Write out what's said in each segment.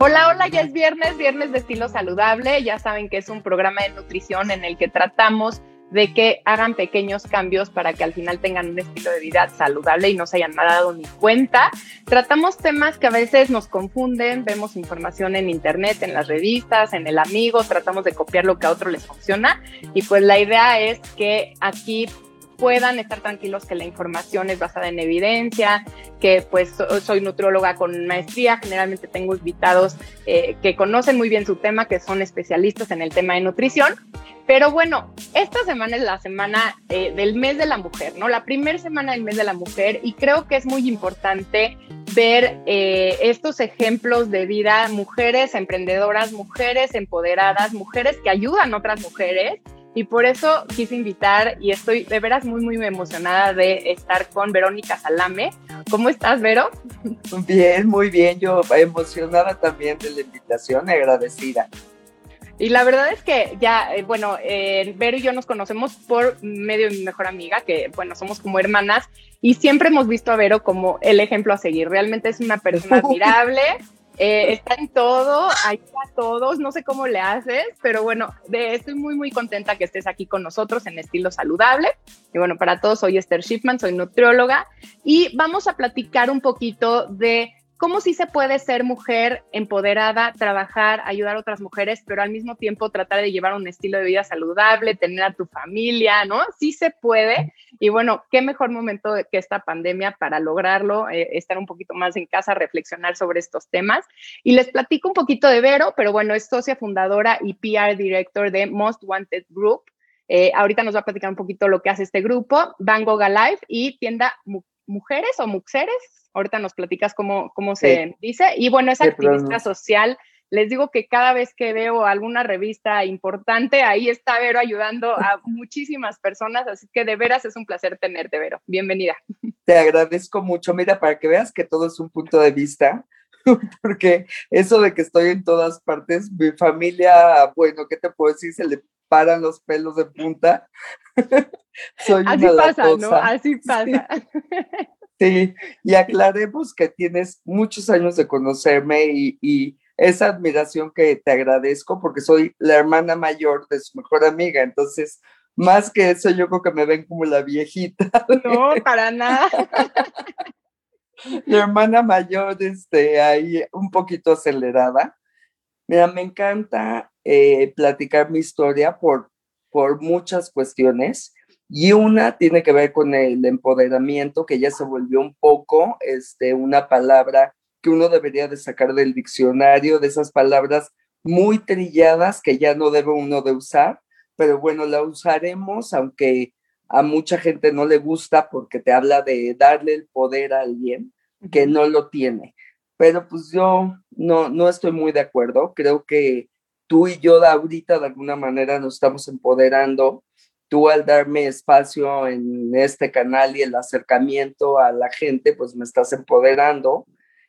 Hola, hola, ya es viernes, viernes de estilo saludable. Ya saben que es un programa de nutrición en el que tratamos de que hagan pequeños cambios para que al final tengan un estilo de vida saludable y no se hayan dado ni cuenta. Tratamos temas que a veces nos confunden, vemos información en internet, en las revistas, en el amigo, tratamos de copiar lo que a otro les funciona y pues la idea es que aquí puedan estar tranquilos que la información es basada en evidencia, que pues soy nutrióloga con maestría, generalmente tengo invitados eh, que conocen muy bien su tema, que son especialistas en el tema de nutrición. Pero bueno, esta semana es la semana eh, del mes de la mujer, ¿no? La primera semana del mes de la mujer y creo que es muy importante ver eh, estos ejemplos de vida, mujeres emprendedoras, mujeres empoderadas, mujeres que ayudan a otras mujeres y por eso quise invitar y estoy de veras muy, muy emocionada de estar con Verónica Salame. ¿Cómo estás, Vero? Bien, muy bien. Yo emocionada también de la invitación, agradecida. Y la verdad es que ya, eh, bueno, eh, Vero y yo nos conocemos por medio de mi mejor amiga, que bueno, somos como hermanas, y siempre hemos visto a Vero como el ejemplo a seguir. Realmente es una persona admirable, eh, está en todo, ayuda a todos, no sé cómo le haces, pero bueno, de, estoy muy, muy contenta que estés aquí con nosotros en estilo saludable. Y bueno, para todos, soy Esther Shipman, soy nutrióloga y vamos a platicar un poquito de cómo sí se puede ser mujer empoderada, trabajar, ayudar a otras mujeres, pero al mismo tiempo tratar de llevar un estilo de vida saludable, tener a tu familia, ¿no? Sí se puede. Y bueno, qué mejor momento que esta pandemia para lograrlo, eh, estar un poquito más en casa, reflexionar sobre estos temas. Y les platico un poquito de Vero, pero bueno, es socia fundadora y PR director de Most Wanted Group. Eh, ahorita nos va a platicar un poquito lo que hace este grupo, Van Gogh Life y tienda Mujeres o Muxeres, Ahorita nos platicas cómo, cómo se dice. Y bueno, es activista social. Les digo que cada vez que veo alguna revista importante, ahí está Vero ayudando a muchísimas personas, así que de veras es un placer tenerte, Vero. Bienvenida. Te agradezco mucho. Mira, para que veas que todo es un punto de vista, porque eso de que estoy en todas partes, mi familia, bueno, ¿qué te puedo decir? Se le paran los pelos de punta. Soy Así pasa, ¿no? Así pasa. Sí, y aclaremos que tienes muchos años de conocerme y, esa admiración que te agradezco porque soy la hermana mayor de su mejor amiga, entonces más que eso yo creo que me ven como la viejita. No, para nada. La hermana mayor, este, ahí un poquito acelerada. Mira, me encanta eh, platicar mi historia por, por muchas cuestiones. Y una tiene que ver con el empoderamiento, que ya se volvió un poco este, una palabra que uno debería de sacar del diccionario, de esas palabras muy trilladas que ya no debe uno de usar, pero bueno, la usaremos, aunque a mucha gente no le gusta porque te habla de darle el poder a alguien que no lo tiene. Pero pues yo no, no estoy muy de acuerdo. Creo que tú y yo ahorita de alguna manera nos estamos empoderando tú al darme espacio en este canal y el acercamiento a la gente, pues me estás empoderando.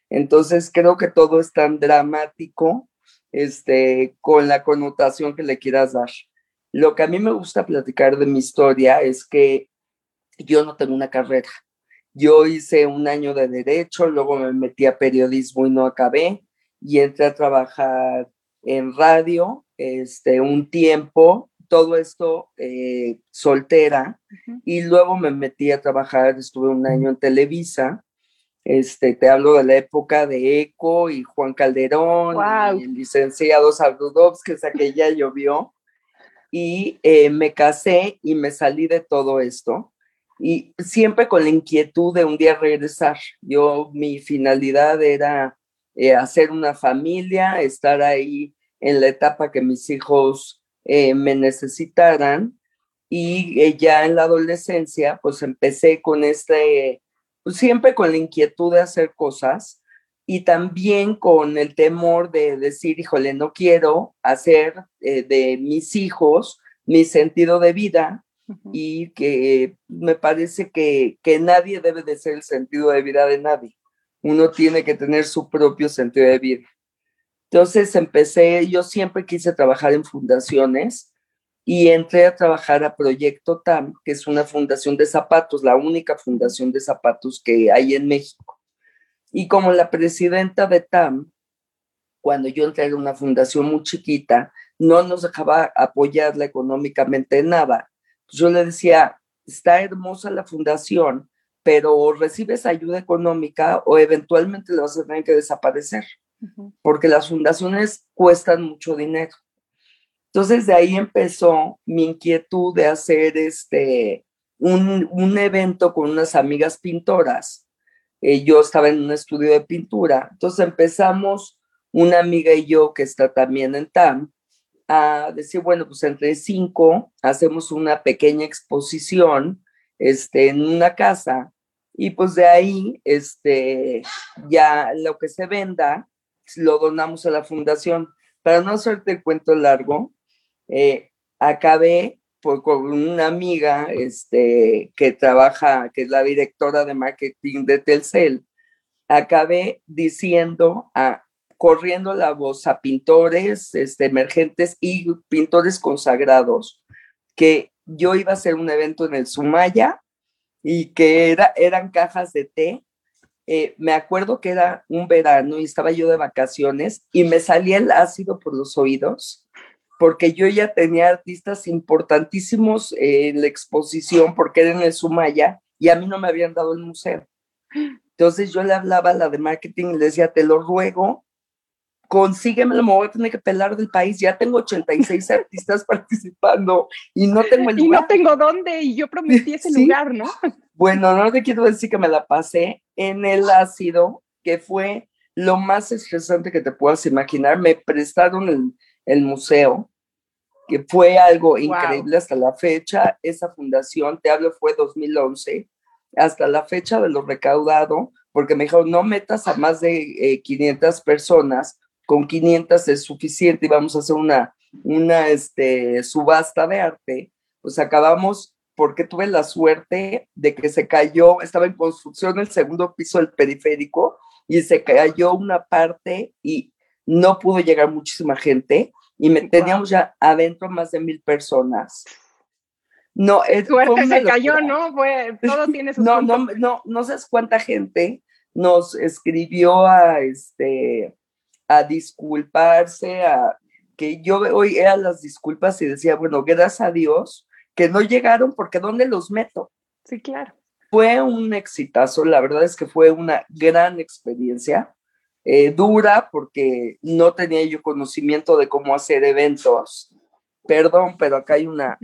Entonces creo que todo es tan dramático este, con la connotación que le quieras dar. Lo que a mí me gusta platicar de mi historia es que yo no tengo una carrera. Yo hice un año de derecho, luego me metí a periodismo y no acabé y entré a trabajar en radio este, un tiempo todo esto eh, soltera y luego me metí a trabajar, estuve un año en Televisa, este, te hablo de la época de Eco y Juan Calderón y el licenciado Saldudovsky, que ya llovió, y eh, me casé y me salí de todo esto y siempre con la inquietud de un día regresar. Yo, mi finalidad era eh, hacer una familia, estar ahí en la etapa que mis hijos eh, me necesitaran y eh, ya en la adolescencia pues empecé con este, pues siempre con la inquietud de hacer cosas y también con el temor de decir, híjole, no quiero hacer eh, de mis hijos mi sentido de vida y que me parece que, que nadie debe de ser el sentido de vida de nadie. Uno tiene que tener su propio sentido de vida. Entonces empecé, yo siempre quise trabajar en fundaciones y entré a trabajar a Proyecto TAM, que es una fundación de zapatos, la única fundación de zapatos que hay en México. Y como la presidenta de TAM, cuando yo entré en una fundación muy chiquita, no nos dejaba apoyarla económicamente en nada. Yo le decía, está hermosa la fundación, pero recibes ayuda económica o eventualmente le vas a tener que desaparecer, porque las fundaciones cuestan mucho dinero. Entonces de ahí empezó mi inquietud de hacer este, un, un evento con unas amigas pintoras. Eh, yo estaba en un estudio de pintura, entonces empezamos una amiga y yo que está también en TAM a decir, bueno, pues entre cinco hacemos una pequeña exposición este, en una casa y pues de ahí este, ya lo que se venda lo donamos a la fundación. Para no hacerte el cuento largo, eh, acabé por, con una amiga este, que trabaja, que es la directora de marketing de Telcel, acabé diciendo, a, corriendo la voz a pintores este, emergentes y pintores consagrados, que yo iba a hacer un evento en el Sumaya y que era, eran cajas de té. Eh, me acuerdo que era un verano y estaba yo de vacaciones y me salía el ácido por los oídos porque yo ya tenía artistas importantísimos en la exposición porque era en el Sumaya y a mí no me habían dado el museo. Entonces yo le hablaba a la de marketing y le decía, te lo ruego, consíguemelo, me voy a tener que pelar del país. Ya tengo 86 artistas participando y no tengo el lugar. Y no tengo dónde, y yo prometí ese lugar, ¿no? Bueno, no te quiero decir que me la pasé en el ácido, que fue lo más estresante que te puedas imaginar. Me prestaron el, el museo, que fue algo increíble hasta la fecha. Esa fundación, te hablo, fue 2011, hasta la fecha de lo recaudado, porque me dijeron, no metas a más de 500 eh, personas, con 500 es suficiente y vamos a hacer una, una este, subasta de arte. Pues acabamos, porque tuve la suerte de que se cayó, estaba en construcción el segundo piso del periférico y se cayó una parte y no pudo llegar muchísima gente y me, teníamos ya adentro más de mil personas. No, es suerte se cayó, ¿no? Todo tiene su no, no, no, no sabes cuánta gente nos escribió a este a disculparse, a que yo oía las disculpas y decía, bueno, gracias a Dios que no llegaron porque ¿dónde los meto? Sí, claro. Fue un exitazo, la verdad es que fue una gran experiencia. Eh, dura porque no tenía yo conocimiento de cómo hacer eventos. Perdón, pero acá hay una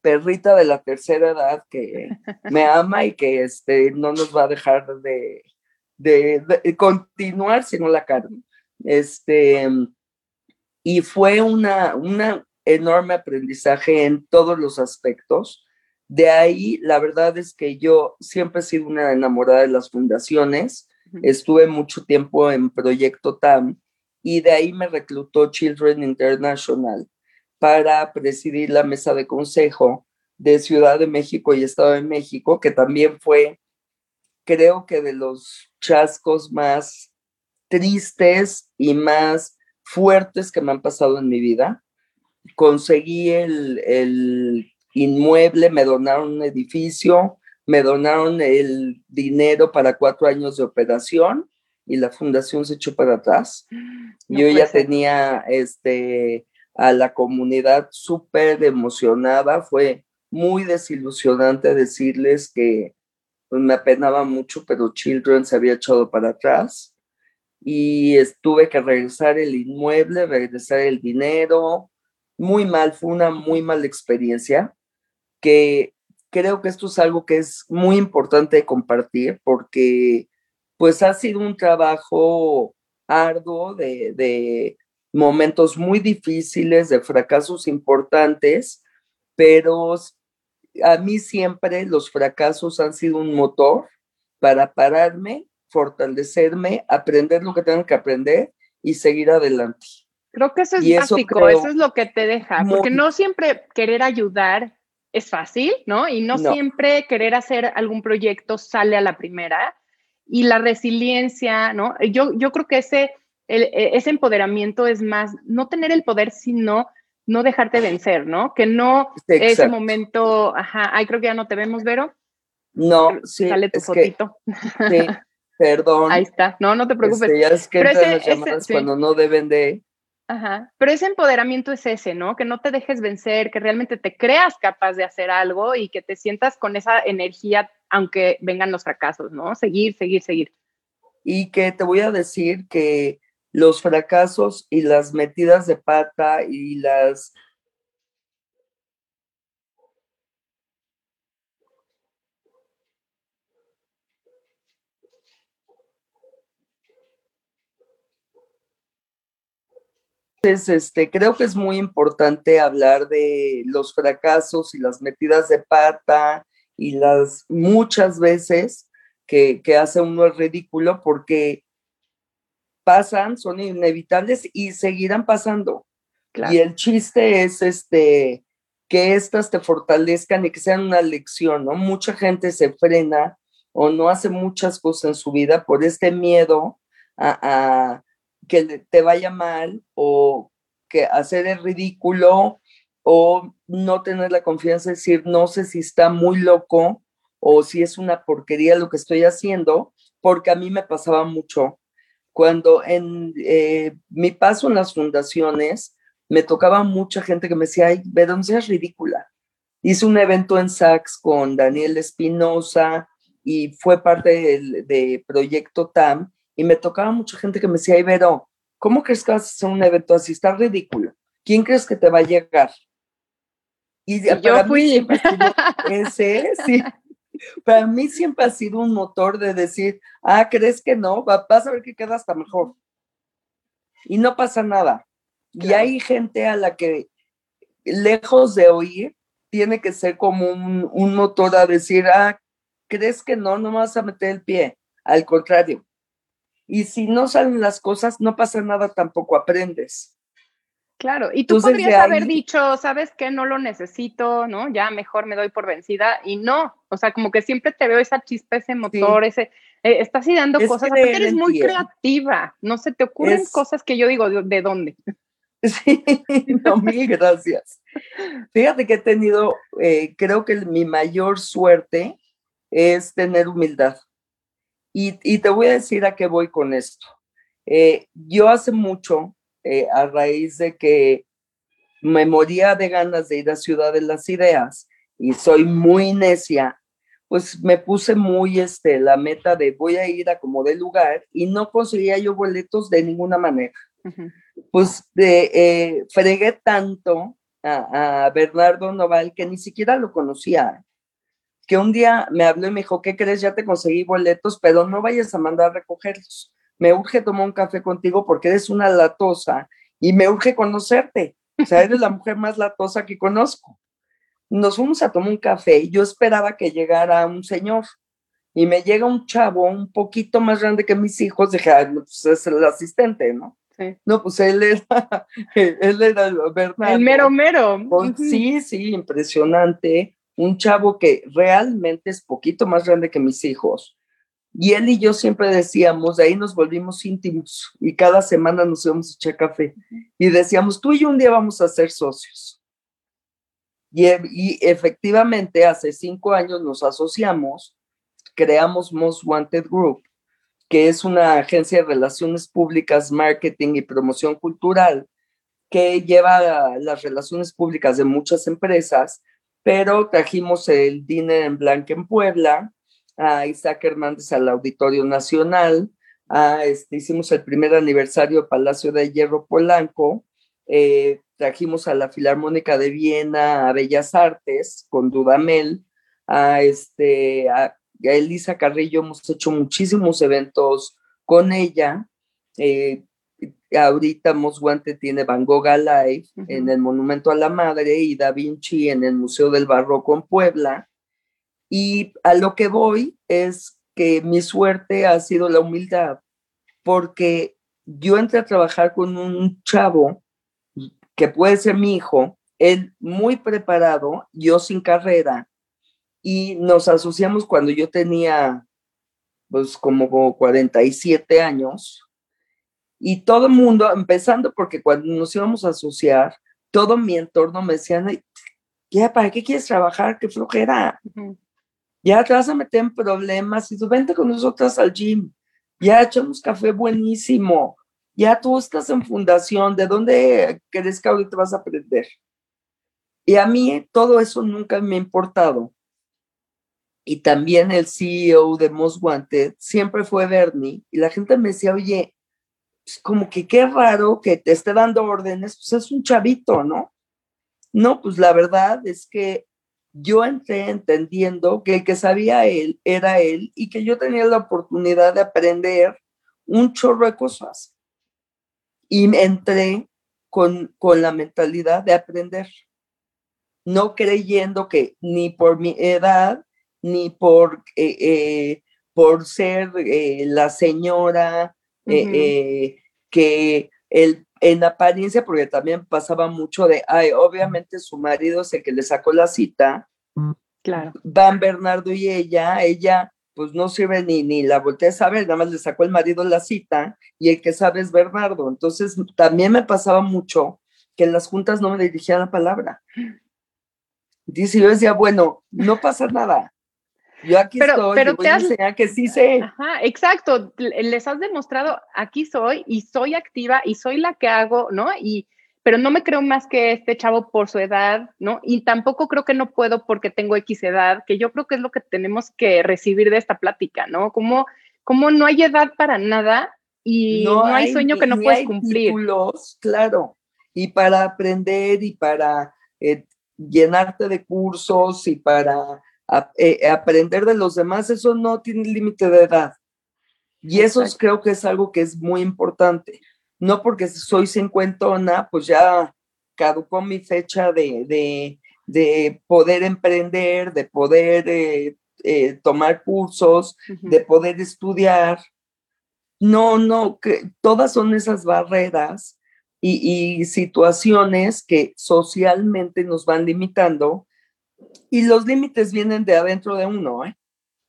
perrita de la tercera edad que me ama y que este, no nos va a dejar de, de, continuar si no la carne. Este, y fue una, una enorme aprendizaje en todos los aspectos. De ahí, la verdad es que yo siempre he sido una enamorada de las fundaciones Estuve mucho tiempo en Proyecto TAM y de ahí me reclutó Children International para presidir la mesa de consejo de Ciudad de México y Estado de México, que también fue, creo que de los chascos más tristes y más fuertes que me han pasado en mi vida. Conseguí el, el inmueble, me donaron un edificio, me donaron el dinero para cuatro años de operación y la fundación se echó para atrás. Yo ya tenía este, a la comunidad súper emocionada, fue muy desilusionante decirles que pues, me apenaba mucho, pero Children se había echado para atrás y tuve que regresar el inmueble, regresar el dinero, muy mal, fue una muy mala experiencia que creo que esto es algo que es muy importante compartir porque pues ha sido un trabajo arduo de, momentos muy difíciles, de fracasos importantes, pero a mí siempre los fracasos han sido un motor para pararme, fortalecerme, aprender lo que tengo que aprender y seguir adelante. Creo que eso es básico, eso, es lo que te deja, porque no siempre querer ayudar es fácil, ¿no? Y no, siempre querer hacer algún proyecto sale a la primera. Y la resiliencia, ¿no? Yo, yo creo que ese, e, ese empoderamiento es más, no tener el poder, sino no dejarte vencer, ¿no? Que no ese momento, ajá, ay, creo que ya no te vemos, Vero. No, sí. Sale tu fotito. sí, perdón. Ahí está, no, no te preocupes. Este, ya es que entran las llamadas cuando no deben de. Ajá, pero ese empoderamiento es ese, ¿no? Que no te dejes vencer, que realmente te creas capaz de hacer algo y que te sientas con esa energía aunque vengan los fracasos, ¿no? Seguir, seguir, seguir. Y que te voy a decir que los fracasos y las metidas de pata y las este, creo que es muy importante hablar de los fracasos y las metidas de pata y las muchas veces que, que hace uno el ridículo porque pasan, son inevitables y seguirán pasando. Y el chiste es este que estas te fortalezcan y que sean una lección, ¿no? Mucha gente se frena o no hace muchas cosas en su vida por este miedo a que te vaya mal o que hacer el ridículo o no tener la confianza de decir, no sé si está muy loco o si es una porquería lo que estoy haciendo, porque a mí me pasaba mucho. Cuando en eh, mi paso en las fundaciones, me tocaba mucha gente que me decía, ay, no es ridícula. Hice un evento en Saks con Daniel Espinosa y fue parte del de Proyecto TAM y me tocaba mucha gente que me decía, Ibero, ¿cómo crees que vas a hacer un evento así? Está ridículo. ¿Quién crees que te va a llegar? Y, yo fui. ese, sí. Para mí siempre ha sido un motor de decir, ah, ¿crees que no? vas a ver que queda hasta mejor. Y no pasa nada. Y hay gente a la que, lejos de oír, tiene que ser como un, un motor a decir, ah, ¿crees que no? No vas a meter el pie. Al contrario, y si no salen las cosas, no pasa nada, tampoco aprendes. Claro, y tú podrías haber dicho, ¿sabes qué? No lo necesito, ¿no? Ya mejor me doy por vencida y no, o sea, como que siempre te veo esa chispa, ese motor, ese, eh, estás ideando cosas, aparte eres muy creativa, no se te ocurren cosas que yo digo, ¿de, dónde? Sí, no, mil gracias. Fíjate que he tenido, eh, creo que mi mayor suerte es tener humildad. Y, te voy a decir a qué voy con esto. Eh, yo hace mucho, eh, a raíz de que me moría de ganas de ir a Ciudad de las Ideas y soy muy necia, pues me puse muy este, la meta de voy a ir a como de lugar y no conseguía yo boletos de ninguna manera. Pues de, eh, fregué tanto a, a, Bernardo Noval que ni siquiera lo conocía que un día me habló y me dijo, ¿qué crees? Ya te conseguí boletos, pero no vayas a mandar a recogerlos. Me urge tomar un café contigo porque eres una latosa y me urge conocerte. O sea, eres la mujer más latosa que conozco. Nos fuimos a tomar un café y yo esperaba que llegara un señor. Y me llega un chavo un poquito más grande que mis hijos. Dije, pues es el asistente, ¿no? No, pues él era, él era El mero mero. Sí, sí, impresionante un chavo que realmente es poquito más grande que mis hijos. Y él y yo siempre decíamos, de ahí nos volvimos íntimos y cada semana nos íbamos a echar café. Y decíamos, tú y yo un día vamos a ser socios. Y, y efectivamente, hace cinco años nos asociamos, creamos Most Wanted Group, que es una agencia de relaciones públicas, marketing y promoción cultural que lleva las relaciones públicas de muchas empresas pero trajimos el Dinner en Blanca en Puebla, a Isaac Hernández al Auditorio Nacional, este, hicimos el primer aniversario de Palacio de Hierro Polanco, eh, trajimos a la Filarmónica de Viena, a Bellas Artes, con Dudamel, a, este, a, Elisa Carrillo, hemos hecho muchísimos eventos con ella. Eh, ahorita Mosguante tiene Van Gogh Alive en el Monumento a la Madre y Da Vinci en el Museo del Barroco en Puebla. Y a lo que voy es que mi suerte ha sido la humildad, porque yo entré a trabajar con un chavo que puede ser mi hijo, él muy preparado, yo sin carrera, y nos asociamos cuando yo tenía pues como 47 años, y todo el mundo, empezando porque cuando nos íbamos a asociar, todo mi entorno me decían, ya, ¿para qué quieres trabajar? Qué flojera. Ya te vas a meter en problemas y tú vente con nosotras al gym. Ya echamos café buenísimo. Ya tú estás en fundación. ¿De dónde crees que ahorita vas a aprender? Y a mí todo eso nunca me ha importado. Y también el CEO de Most Wanted siempre fue Bernie. Y la gente me decía, oye, pues, como que qué raro que te esté dando órdenes, pues es un chavito, ¿no? No, pues la verdad es que yo entré entendiendo que el que sabía él era él y que yo tenía la oportunidad de aprender un chorro de cosas. Y entré con, con la mentalidad de aprender, no creyendo que ni por mi edad, ni por, eh, eh, por ser eh, la señora que el en apariencia, porque también pasaba mucho de, ay, obviamente su marido es el que le sacó la cita. Mm, claro. Van Bernardo y ella, ella pues no sirve ni, ni la voltea a saber, nada más le sacó el marido la cita y el que sabe es Bernardo. Entonces también me pasaba mucho que en las juntas no me dirigía la palabra. Dice, yo decía, bueno, no pasa nada. Yo aquí estoy, pero te has... que sí sé. Ajá, exacto. Les has demostrado, aquí soy y soy activa y soy la que hago, ¿no? Y, pero no me creo más que este chavo por su edad, ¿no? Y tampoco creo que no puedo porque tengo X edad, que yo creo que es lo que tenemos que recibir de esta plática, ¿no? Como, como no hay edad para nada y no, hay, sueño que no puedes cumplir. claro, y para aprender y para eh, llenarte de cursos y para eh, aprender de los demás, eso no tiene límite de edad. Y eso creo que es algo que es muy importante. No porque soy cincuentona, pues ya caducó mi fecha de, de, poder emprender, de poder eh, eh, tomar cursos, de poder estudiar. No, no, que todas son esas barreras y, y situaciones que socialmente nos van limitando y los límites vienen de adentro de uno, ¿eh?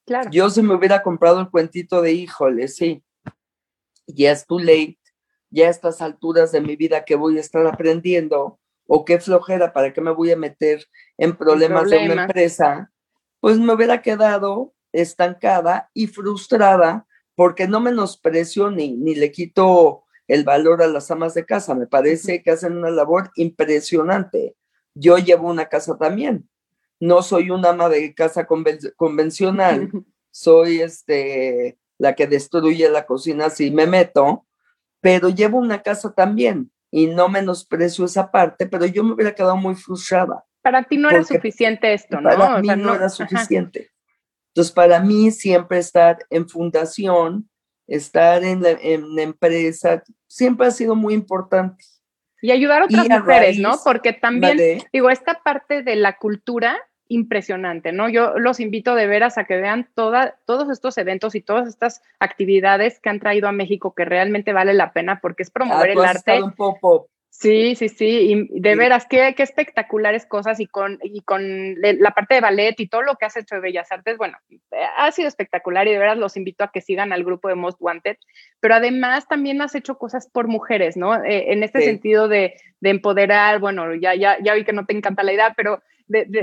Claro. Yo se me hubiera comprado el cuentito de híjole, sí, ya es too late, ya a estas alturas de mi vida que voy a estar aprendiendo, o qué flojera, ¿para qué me voy a meter en problemas de una empresa? Pues me hubiera quedado estancada y frustrada porque no menosprecio ni, ni le quito el valor a las amas de casa. Me parece que hacen una labor impresionante. Yo llevo una casa también no soy una ama de casa convencional, soy este, la que destruye la cocina si me meto, pero llevo una casa también y no menosprecio esa parte, pero yo me hubiera quedado muy frustrada. Para ti no era suficiente esto, ¿no? Para mí no, era suficiente. Entonces, para mí siempre estar en fundación, estar en la, empresa, siempre ha sido muy importante. Y ayudar a otras mujeres, ¿no? Porque también, digo, esta parte de la cultura impresionante, ¿no? Yo los invito de veras a que vean toda, todos estos eventos y todas estas actividades que han traído a México que realmente vale la pena porque es promover ah, el arte. Un poco. Sí, sí, sí, y de veras, qué, qué, espectaculares cosas y con, y con la parte de ballet y todo lo que has hecho de Bellas Artes, bueno, ha sido espectacular y de veras los invito a que sigan al grupo de Most Wanted, pero además también has hecho cosas por mujeres, ¿no? Eh, en este sentido de, de, empoderar, bueno, ya, ya, ya vi que no te encanta la idea, pero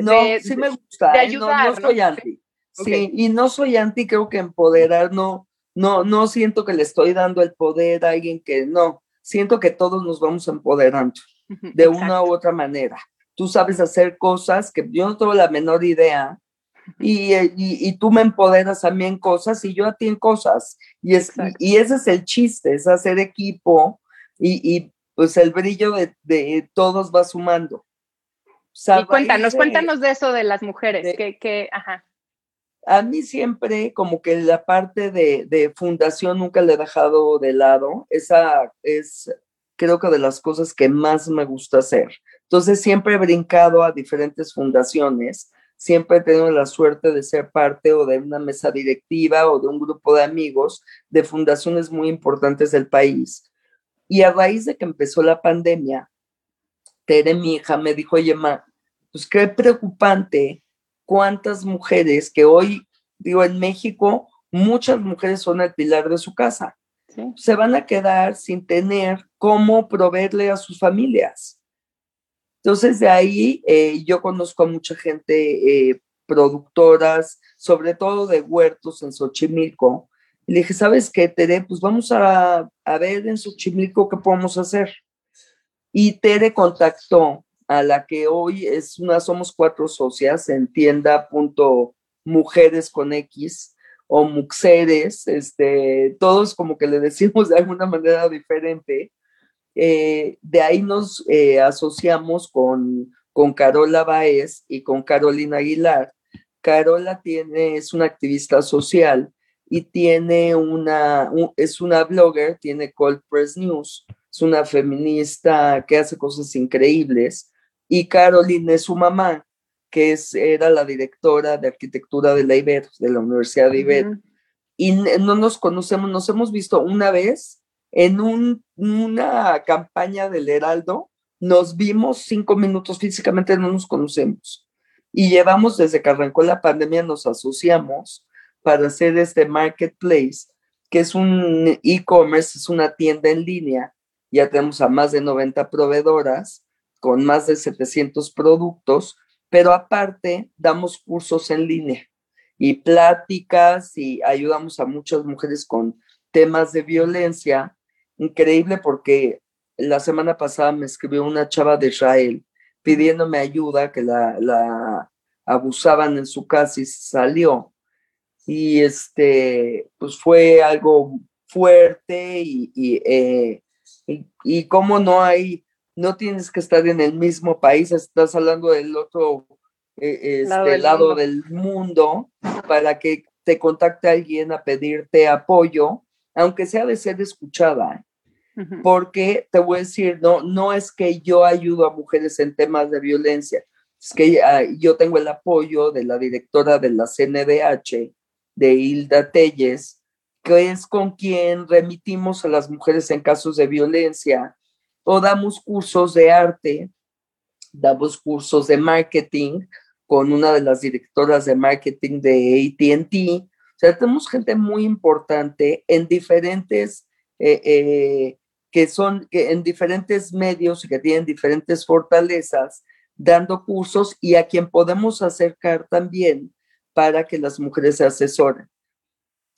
no, sí me gusta, de ¿eh? ayudar, no, soy anti. Sí, y no soy anti, creo que empoderar, no, no, no siento que le estoy dando el poder a alguien que no, siento que todos nos vamos empoderando de una u otra manera. Tú sabes hacer cosas que yo no tengo la menor idea y, y, y, tú me empoderas a mí en cosas y yo a ti en cosas. Y, es, y, ese es el chiste, es hacer equipo y, y pues el brillo de, de, todos va sumando y cuéntanos, cuéntanos de eso de las mujeres, que, ajá. A mí siempre como que la parte de, de, fundación nunca le he dejado de lado. Esa es, creo que de las cosas que más me gusta hacer. Entonces siempre he brincado a diferentes fundaciones. Siempre he tenido la suerte de ser parte o de una mesa directiva o de un grupo de amigos de fundaciones muy importantes del país. Y a raíz de que empezó la pandemia, Tere, mi hija, me dijo, oye, ma, pues qué preocupante cuántas mujeres que hoy, digo, en México, muchas mujeres son el pilar de su casa. Se van a quedar sin tener cómo proveerle a sus familias. Entonces, de ahí eh, yo conozco a mucha gente, eh, productoras, sobre todo de huertos en Xochimilco. Y le dije, ¿sabes qué, Tere? Pues vamos a, a ver en Xochimilco qué podemos hacer. Y Tere contactó a la que hoy es una, somos cuatro socias en tienda.mujeres con X o muxeres, este, todos como que le decimos de alguna manera diferente. Eh, de ahí nos eh, asociamos con, con Carola Baez y con Carolina Aguilar. Carola tiene, es una activista social y tiene una, es una blogger, tiene Cold Press News, es una feminista que hace cosas increíbles y Caroline es su mamá, que es, era la directora de arquitectura de la Ibero, de la Universidad de Ibero. Y no nos conocemos, nos hemos visto una vez en un, una campaña del Heraldo, nos vimos cinco minutos físicamente, no nos conocemos. Y llevamos desde que arrancó la pandemia, nos asociamos para hacer este marketplace, que es un e-commerce, es una tienda en línea. Ya tenemos a más de 90 proveedoras con más de 700 productos, pero aparte damos cursos en línea y pláticas y ayudamos a muchas mujeres con temas de violencia. Increíble porque la semana pasada me escribió una chava de Israel pidiéndome ayuda, que la, abusaban en su casa y salió. Y este, pues fue algo fuerte y, y, eh, y, y cómo no hay no tienes que estar en el mismo país, estás hablando del otro eh, este, lado, del, mundo para que te contacte alguien a pedirte apoyo, aunque sea de ser escuchada. Porque te voy a decir, no, no es que yo ayudo a mujeres en temas de violencia, es que ah, yo tengo el apoyo de la directora de la CNDH, de Hilda Telles, que es con quien remitimos a las mujeres en casos de violencia o damos cursos de arte, damos cursos de marketing con una de las directoras de marketing de ATT. O sea, tenemos gente muy importante en diferentes, eh, eh, que son en diferentes medios y que tienen diferentes fortalezas, dando cursos y a quien podemos acercar también para que las mujeres se asesoren.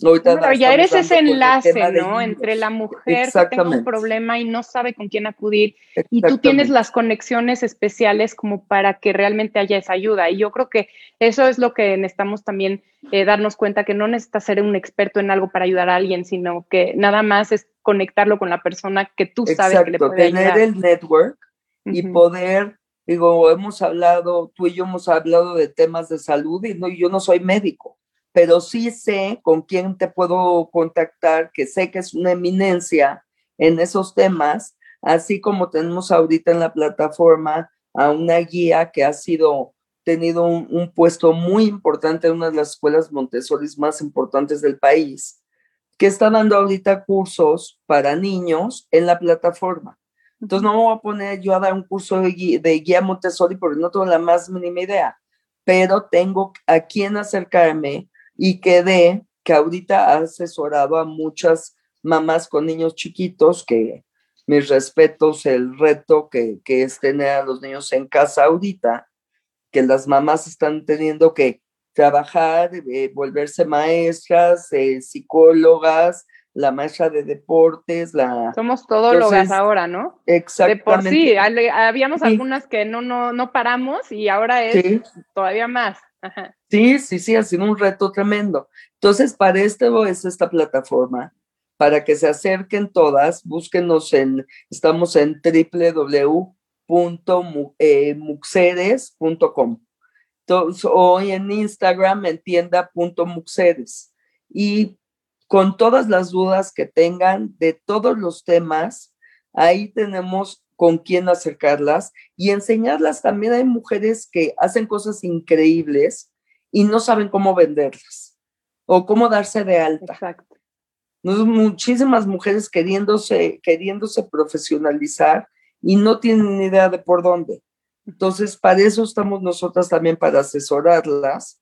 Pero ya eres ese enlace, ¿no? Entre la mujer que tiene un problema y no sabe con quién acudir y tú tienes las conexiones especiales como para que realmente haya esa ayuda. Y yo creo que eso es lo que necesitamos también eh, darnos cuenta, que no necesitas ser un experto en algo para ayudar a alguien, sino que nada más es conectarlo con la persona que tú sabes que le puede tener el network y poder, digo, hemos hablado, tú y yo hemos hablado de temas de salud y no, yo no soy médico pero sí sé con quién te puedo contactar, que sé que es una eminencia en esos temas, así como tenemos ahorita en la plataforma a una guía que ha sido tenido un, puesto muy importante en una de las escuelas Montessori más importantes del país, que está dando ahorita cursos para niños en la plataforma. Entonces no me voy a poner yo a dar un curso de guía, de guía Montessori porque no tengo la más mínima idea, pero tengo a quién acercarme y quedé que ahorita ha asesorado a muchas mamás con niños chiquitos, que mis respetos, el reto que, es tener a los niños en casa ahorita, que las mamás están teniendo que trabajar, eh, volverse maestras, eh, psicólogas, la maestra de deportes, la... Somos todólogas ahora, ¿no? Exactamente. De por sí, habíamos algunas que no, no, no paramos y ahora es todavía más. Sí, sí, sí, ha sido un reto tremendo. Entonces, para esto es esta plataforma, para que se acerquen todas, búsquenos en, estamos en www.muxeres.com o en Instagram en tienda.muxeres. Y con todas las dudas que tengan de todos los temas, ahí tenemos con quién acercarlas y enseñarlas. También hay mujeres que hacen cosas increíbles y no saben cómo venderlas o cómo darse de alta. Exacto. Muchísimas mujeres queriéndose, queriéndose profesionalizar y no tienen ni idea de por dónde. Entonces, para eso estamos nosotras también, para asesorarlas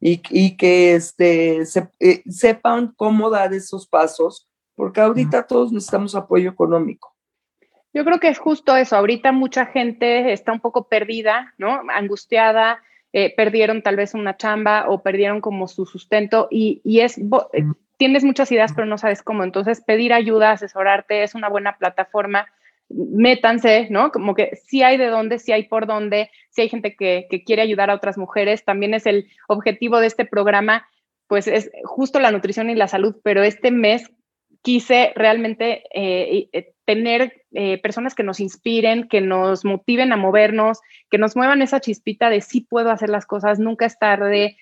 y, y que este, eh, sepan cómo dar esos pasos, porque ahorita todos necesitamos apoyo económico. Yo creo que es justo eso. Ahorita mucha gente está un poco perdida, ¿no? Angustiada, eh, perdieron tal vez una chamba o perdieron como su sustento y, y es, eh, tienes muchas ideas pero no sabes cómo. Entonces pedir ayuda, asesorarte es una buena plataforma. Métanse, ¿no? Como que sí hay de dónde, sí hay por dónde, sí hay gente que, que quiere ayudar a otras mujeres. También es el objetivo de este programa, pues es justo la nutrición y la salud, pero este mes quise realmente eh, tener eh, personas que nos inspiren, que nos motiven a movernos, que nos muevan esa chispita de sí puedo hacer las cosas, nunca es tarde,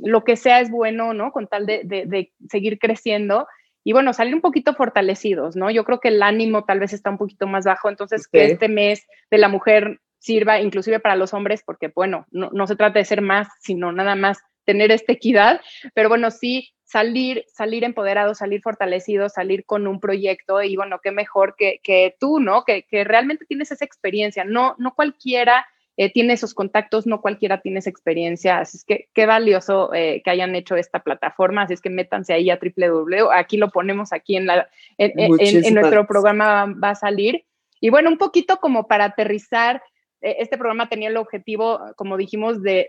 lo que sea es bueno, ¿no? Con tal de, seguir creciendo y bueno, salir un poquito fortalecidos, ¿no? Yo creo que el ánimo tal vez está un poquito más bajo, entonces que este mes de la mujer sirva inclusive para los hombres, porque bueno, no, no se trata de ser más, sino nada más tener esta equidad, pero bueno, sí salir, salir empoderado, salir fortalecido, salir con un proyecto y bueno, qué mejor que, que tú, ¿no? Que, que, realmente tienes esa experiencia, no, no cualquiera eh, tiene esos contactos, no cualquiera tiene esa experiencia, así es que qué valioso eh, que hayan hecho esta plataforma, así es que métanse ahí a www, aquí lo ponemos aquí en, la, en, en nuestro programa va a salir. Y bueno, un poquito como para aterrizar e, este programa tenía el objetivo, como dijimos, de,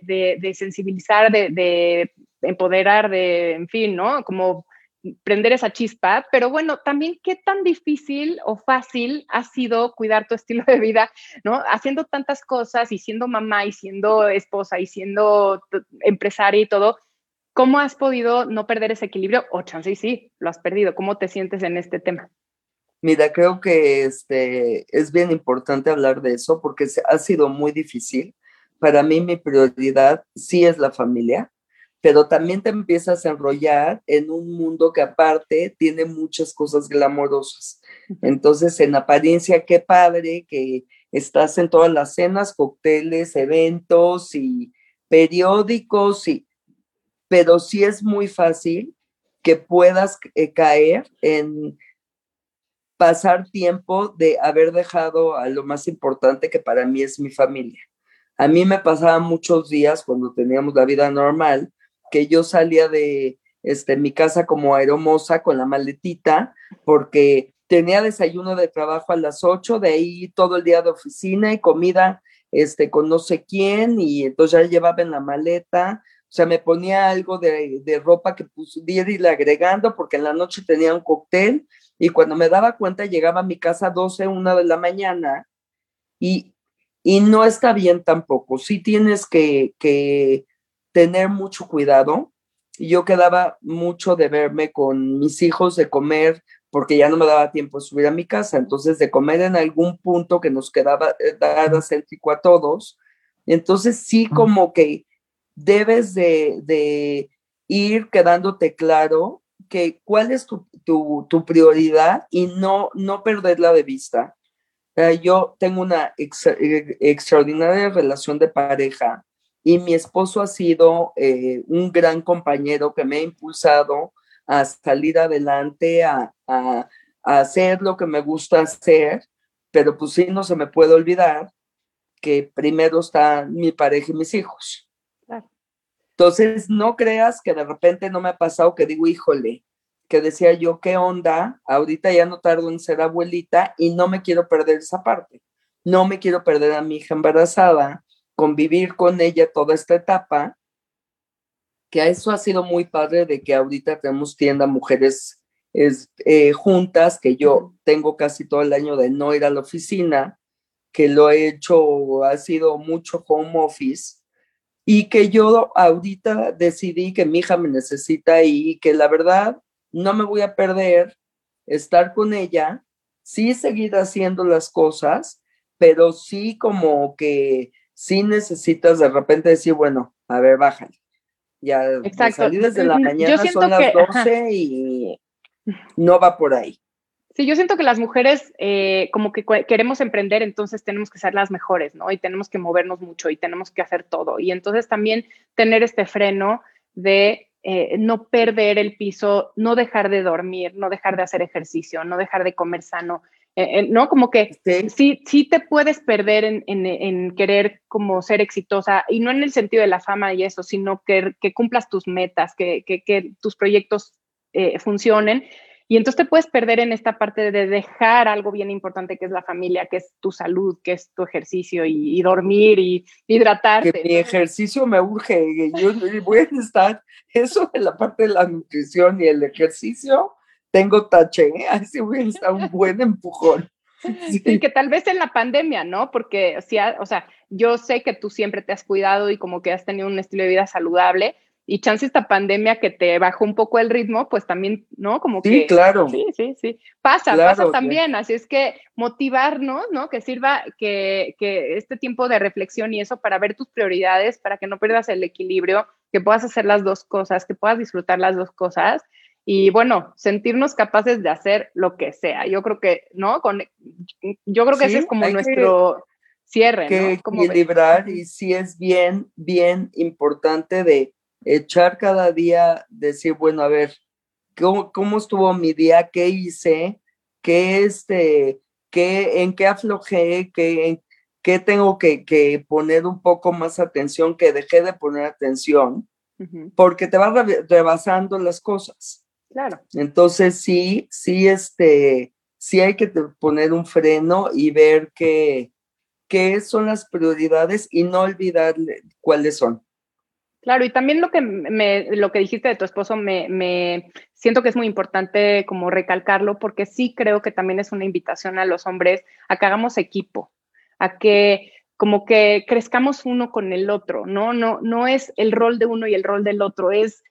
sensibilizar, de, empoderar, de, en fin, ¿no? Como prender esa chispa, pero bueno, también qué tan difícil o fácil ha sido cuidar tu estilo de vida, ¿no? Haciendo tantas cosas y siendo mamá y siendo esposa y siendo empresaria y todo, ¿cómo has podido no perder ese equilibrio? O chance y sí, lo has perdido. ¿Cómo te sientes en este tema? Mira, creo que este, es bien importante hablar de eso porque ha sido muy difícil. Para mí mi prioridad sí es la familia, pero también te empiezas a enrollar en un mundo que aparte tiene muchas cosas glamorosas. Entonces, en apariencia, qué padre que estás en todas las cenas, cócteles, eventos y periódicos, y, pero sí es muy fácil que puedas eh, caer en pasar tiempo de haber dejado a lo más importante que para mí es mi familia. A mí me pasaba muchos días cuando teníamos la vida normal que yo salía de este, mi casa como aeromosa con la maletita porque tenía desayuno de trabajo a las 8, de ahí todo el día de oficina y comida este, con no sé quién y entonces ya llevaba en la maleta o sea, me ponía algo de, de ropa que pudiera ir agregando porque en la noche tenía un cóctel y cuando me daba cuenta, llegaba a mi casa a 12, 1 de la mañana y, y no está bien tampoco. Sí tienes que, que tener mucho cuidado. Y yo quedaba mucho de verme con mis hijos, de comer, porque ya no me daba tiempo de subir a mi casa. Entonces, de comer en algún punto que nos quedaba eh, dada céntrico a todos. Entonces, sí, como que debes de, de ir quedándote claro que cuál es tu, prioridad y no, no perderla de vista. yo tengo una eh, extraordinaria relación de pareja y mi esposo ha sido eh, un gran compañero que me ha impulsado a salir adelante, a, a, hacer lo que me gusta hacer, pero pues sí, no se me puede olvidar que primero están mi pareja y mis hijos. Entonces, no creas que de repente no me ha pasado que digo, híjole, que decía yo, ¿qué onda? Ahorita ya no tardo en ser abuelita y no me quiero perder esa parte. No me quiero perder a mi hija embarazada, convivir con ella toda esta etapa, que a eso ha sido muy padre de que ahorita tenemos tienda mujeres eh, juntas, que yo tengo casi todo el año de no ir a la oficina, que lo he hecho, ha sido mucho home office y que yo ahorita decidí que mi hija me necesita y que la verdad no me voy a perder estar con ella, sí seguir haciendo las cosas, pero sí como que sí necesitas de repente decir, bueno, a ver, bájale. Ya salí desde la mañana, son las 12 y no va por ahí. Sí, yo siento que las mujeres eh, como que queremos emprender, entonces tenemos que ser las mejores, ¿no? Y tenemos que movernos mucho y tenemos que hacer todo. Y entonces también tener este freno de eh, no perder el piso, no dejar de dormir, no dejar de hacer ejercicio, no dejar de comer sano, eh, ¿no? Como que sí. sí, te puedes perder en, querer como ser exitosa y no en el sentido de la fama y eso, sino que, que cumplas tus metas, que, que tus proyectos funcionen Y entonces te puedes perder en esta parte de dejar algo bien importante que es la familia, que es tu salud, que es tu ejercicio y, dormir y hidratarte. Que mi ejercicio me urge, yo voy a estar, eso de la parte de la nutrición y el ejercicio, tengo tache, ¿eh? así voy a estar un buen empujón. Sí. que tal vez en la pandemia, ¿no? Porque, si, o sea, yo sé que tú siempre te has cuidado y como que has tenido un estilo de vida saludable, y chance esta pandemia que te bajó un poco el ritmo, pues también, ¿no? Como sí, que... claro. Sí, sí, sí. Pasa, pasa también. Así es que motivarnos, ¿no? Que sirva que, que este tiempo de reflexión y eso para ver tus prioridades, para que no pierdas el equilibrio, que puedas hacer las dos cosas, que puedas disfrutar las dos cosas y bueno, sentirnos capaces de hacer lo que sea. Yo creo que, ¿no? Con, yo creo que ese es como nuestro cierre, que ¿no? Equilibrar y sí es bien, bien importante de echar cada día, decir, bueno, a ver, ¿cómo, cómo estuvo mi día? ¿Qué hice? ¿Qué este, qué, en qué aflojé? ¿Qué, qué tengo que, que, poner un poco más atención? Que dejé de poner atención, porque te vas rebasando las cosas. Claro. Entonces sí, sí, este, sí hay que poner un freno y ver qué, qué son las prioridades y no olvidar cuáles son. Claro, y también lo que me, lo que dijiste de tu esposo me, me siento que es muy importante como recalcarlo, porque sí creo que también es una invitación a los hombres a que hagamos equipo, a que como que crezcamos uno con el otro, ¿no? No, no es el rol de uno y el rol del otro, es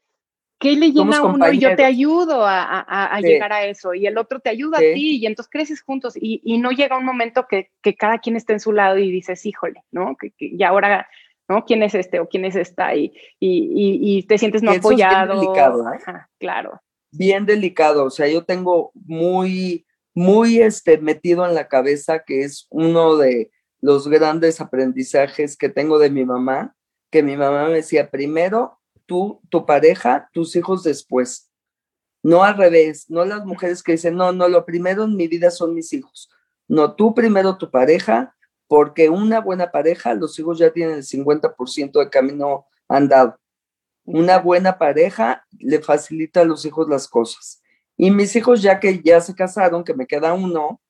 ¿Qué le llena a uno y yo te ayudo a, llegar a eso? Y el otro te ayuda a ti y entonces creces juntos y, no llega un momento que, cada quien esté en su lado y dices, híjole, ¿no? Que, y ahora, ¿no? ¿Quién es este o quién es esta? Y, y, te sientes no apoyado. Es bien delicado, ¿eh? claro. Bien delicado, o sea, yo tengo muy, muy este, metido en la cabeza que es uno de los grandes aprendizajes que tengo de mi mamá, que mi mamá me decía, primero tú, tu pareja, tus hijos después. No al revés, no las mujeres que dicen, no, no, lo primero en mi vida son mis hijos. No, tú primero tu pareja, porque una buena pareja, los hijos ya tienen el 50% de camino andado. Una buena pareja le facilita a los hijos las cosas. Y mis hijos, ya que ya se casaron, que me queda uno,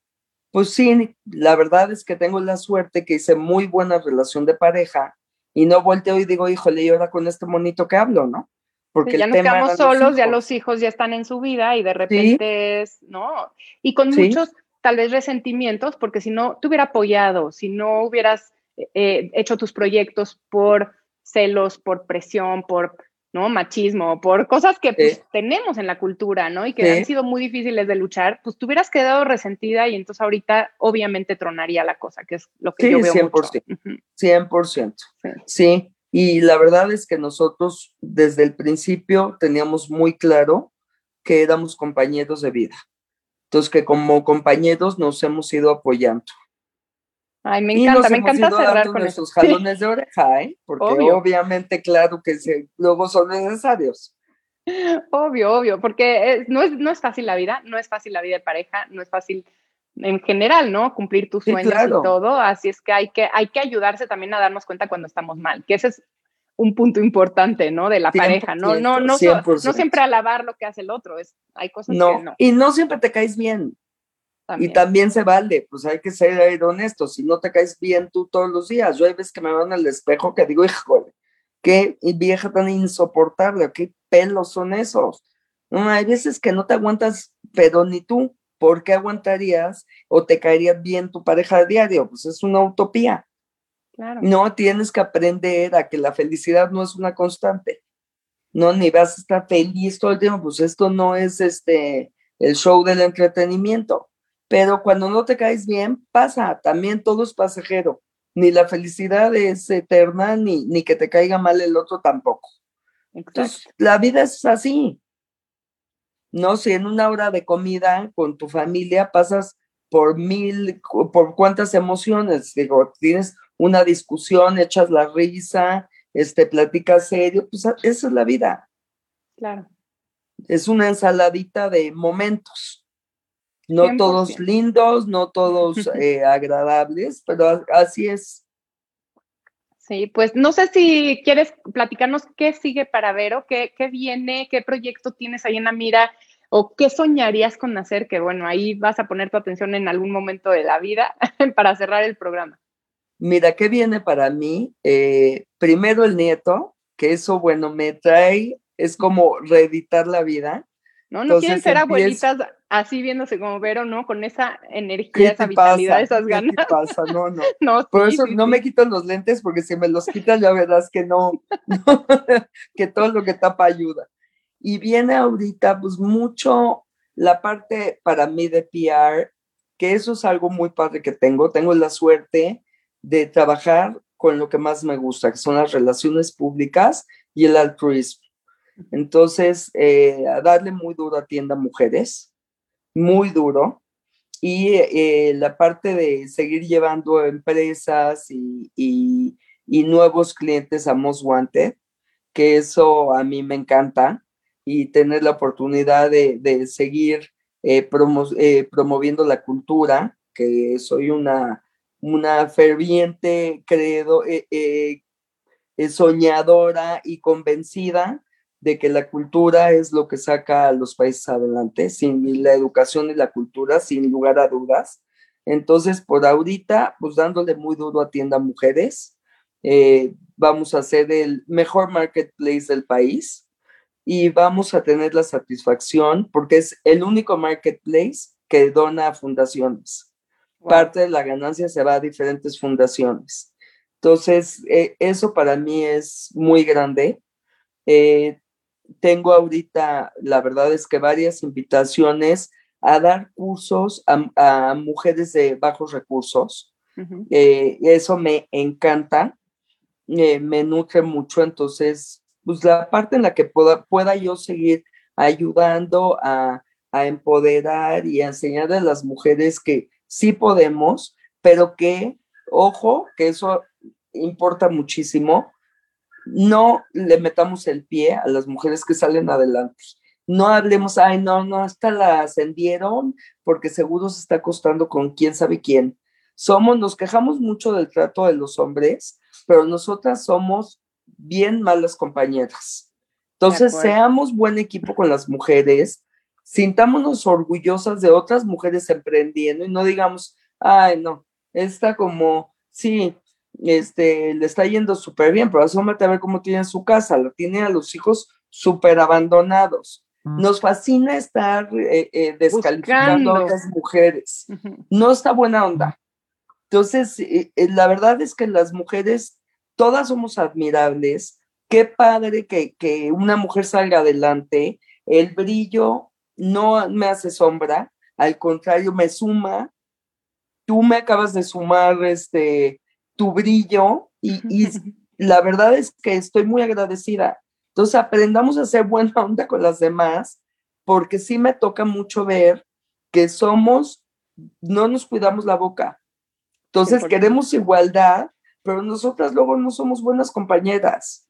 pues sí, la verdad es que tengo la suerte que hice muy buena relación de pareja y no volteo y digo, híjole, y ahora con este monito que hablo, ¿no? Porque ya nos quedamos solos, ya los hijos ya están en su vida y de repente es, ¿no? Y con muchos tal vez resentimientos, porque si no te hubiera apoyado, si no hubieras eh, hecho tus proyectos por celos, por presión, por ¿no? Machismo, por cosas que pues, tenemos en la cultura, ¿no? Y que han sido muy difíciles de luchar, pues te hubieras quedado resentida y entonces ahorita obviamente tronaría la cosa, que es lo que yo veo 100%, mucho. 100%. Sí. y la verdad es que nosotros desde el principio teníamos muy claro que éramos compañeros de vida. Entonces, que como compañeros nos hemos ido apoyando. Ay, me encanta, me encanta cerrar con nuestros jalones de oreja, ¿eh? Porque obviamente, claro que luego son necesarios. Obvio, obvio, porque no, es, no es fácil la vida, no es fácil la vida de pareja, no es fácil en general, ¿no? Cumplir tus sueños y todo, así es que hay, que hay que ayudarse también a darnos cuenta cuando estamos mal, que ese es un punto importante, ¿no? De la pareja, ¿no? No, no, no, no siempre alabar lo que hace el otro, es, hay cosas no, que no. Y no siempre te caes bien, y también se vale, pues hay que ser honesto, si no te caes bien tú todos los días. Yo hay veces que me en el espejo que digo, híjole, qué vieja tan insoportable, qué pelos son esos. No, hay veces que no te aguantas, pero ni tú, ¿por qué aguantarías o te caería bien tu pareja de diario? Pues es una utopía. Claro. No, tienes que aprender a que la felicidad no es una constante. No, ni vas a estar feliz todo el tiempo, pues esto no es este el show del entretenimiento pero cuando no te caes bien, pasa, también todo es pasajero, ni la felicidad es eterna, ni, ni que te caiga mal el otro tampoco. Entonces, la vida es así. No, si en una hora de comida con tu familia pasas por mil, por cuántas emociones, digo, tienes una discusión, echas la risa, este, platicas serio, pues esa es la vida. Claro. Es una ensaladita de momentos. No todos lindos, no todos eh, agradables, pero así es. Sí, pues no sé si quieres platicarnos qué sigue para Vero, qué, qué viene, qué proyecto tienes ahí en la mira. ¿O qué soñarías con hacer? Que bueno, ahí vas a poner tu atención en algún momento de la vida para cerrar el programa. Mira, ¿qué viene para mí? Eh, primero el nieto, que eso, bueno, me trae, es como reeditar la vida. No, no quieren ser abuelitas así viéndose como Vero, ¿no? Con esa energía, esa vitalidad, esas ganas. ¿Qué pasa? No, no. no Por eso no me quito los lentes, porque si me los quitas ya verás que no, que todo lo que tapa ayuda. Y viene ahorita, pues mucho la parte para mí de PR, que eso es algo muy padre que tengo. Tengo la suerte de trabajar con lo que más me gusta, que son las relaciones públicas y el altruismo. Entonces, eh, a darle muy duro a tienda mujeres, muy duro. Y eh, la parte de seguir llevando empresas y, y, nuevos clientes a Most Wanted, que eso a mí me encanta, y tener la oportunidad de, de seguir eh, promoviendo la cultura, que soy una una ferviente, credo, eh, eh, soñadora y convencida de que la cultura es lo que saca a los países adelante, sin la educación y la cultura, sin lugar a dudas. Entonces, por ahorita, pues dándole muy duro a tienda mujeres, eh, vamos a ser el mejor marketplace del país y vamos a tener la satisfacción porque es el único marketplace que dona a fundaciones parte de la ganancia se va a diferentes fundaciones. Entonces, eh, eso para mí es muy grande. Eh, tengo ahorita, la verdad es que varias invitaciones a dar cursos a, mujeres de bajos recursos. Eh, eso me encanta, me nutre mucho. Entonces, pues la parte en la que pueda, pueda yo seguir ayudando a, a empoderar y a enseñar a las mujeres que sí podemos, pero que, ojo, que eso importa muchísimo, no le metamos el pie a las mujeres que salen adelante. No hablemos, ay, no, no, hasta la ascendieron porque seguro se está acostando con quién sabe quién. Somos, nos quejamos mucho del trato de los hombres, pero nosotras somos bien malas compañeras. Entonces, seamos buen equipo con las mujeres, sintámonos orgullosas de otras mujeres emprendiendo y no digamos, ay, no, está como, sí, este, le está yendo súper bien, pero asómate a ver cómo tiene su casa, la tiene a los hijos súper abandonados. Mm. Nos fascina estar eh, eh, descalificando a otras mujeres. No está buena onda. Entonces, eh, la verdad es que las mujeres, todas somos admirables. Qué padre que, que una mujer salga adelante. El brillo no me hace sombra, al contrario, me suma. Tú me acabas de sumar este, tu brillo y, la verdad es que estoy muy agradecida. Entonces, aprendamos a ser buena onda con las demás, porque sí me toca mucho ver que somos, no nos cuidamos la boca. Entonces, queremos igualdad, pero nosotras luego no somos buenas compañeras.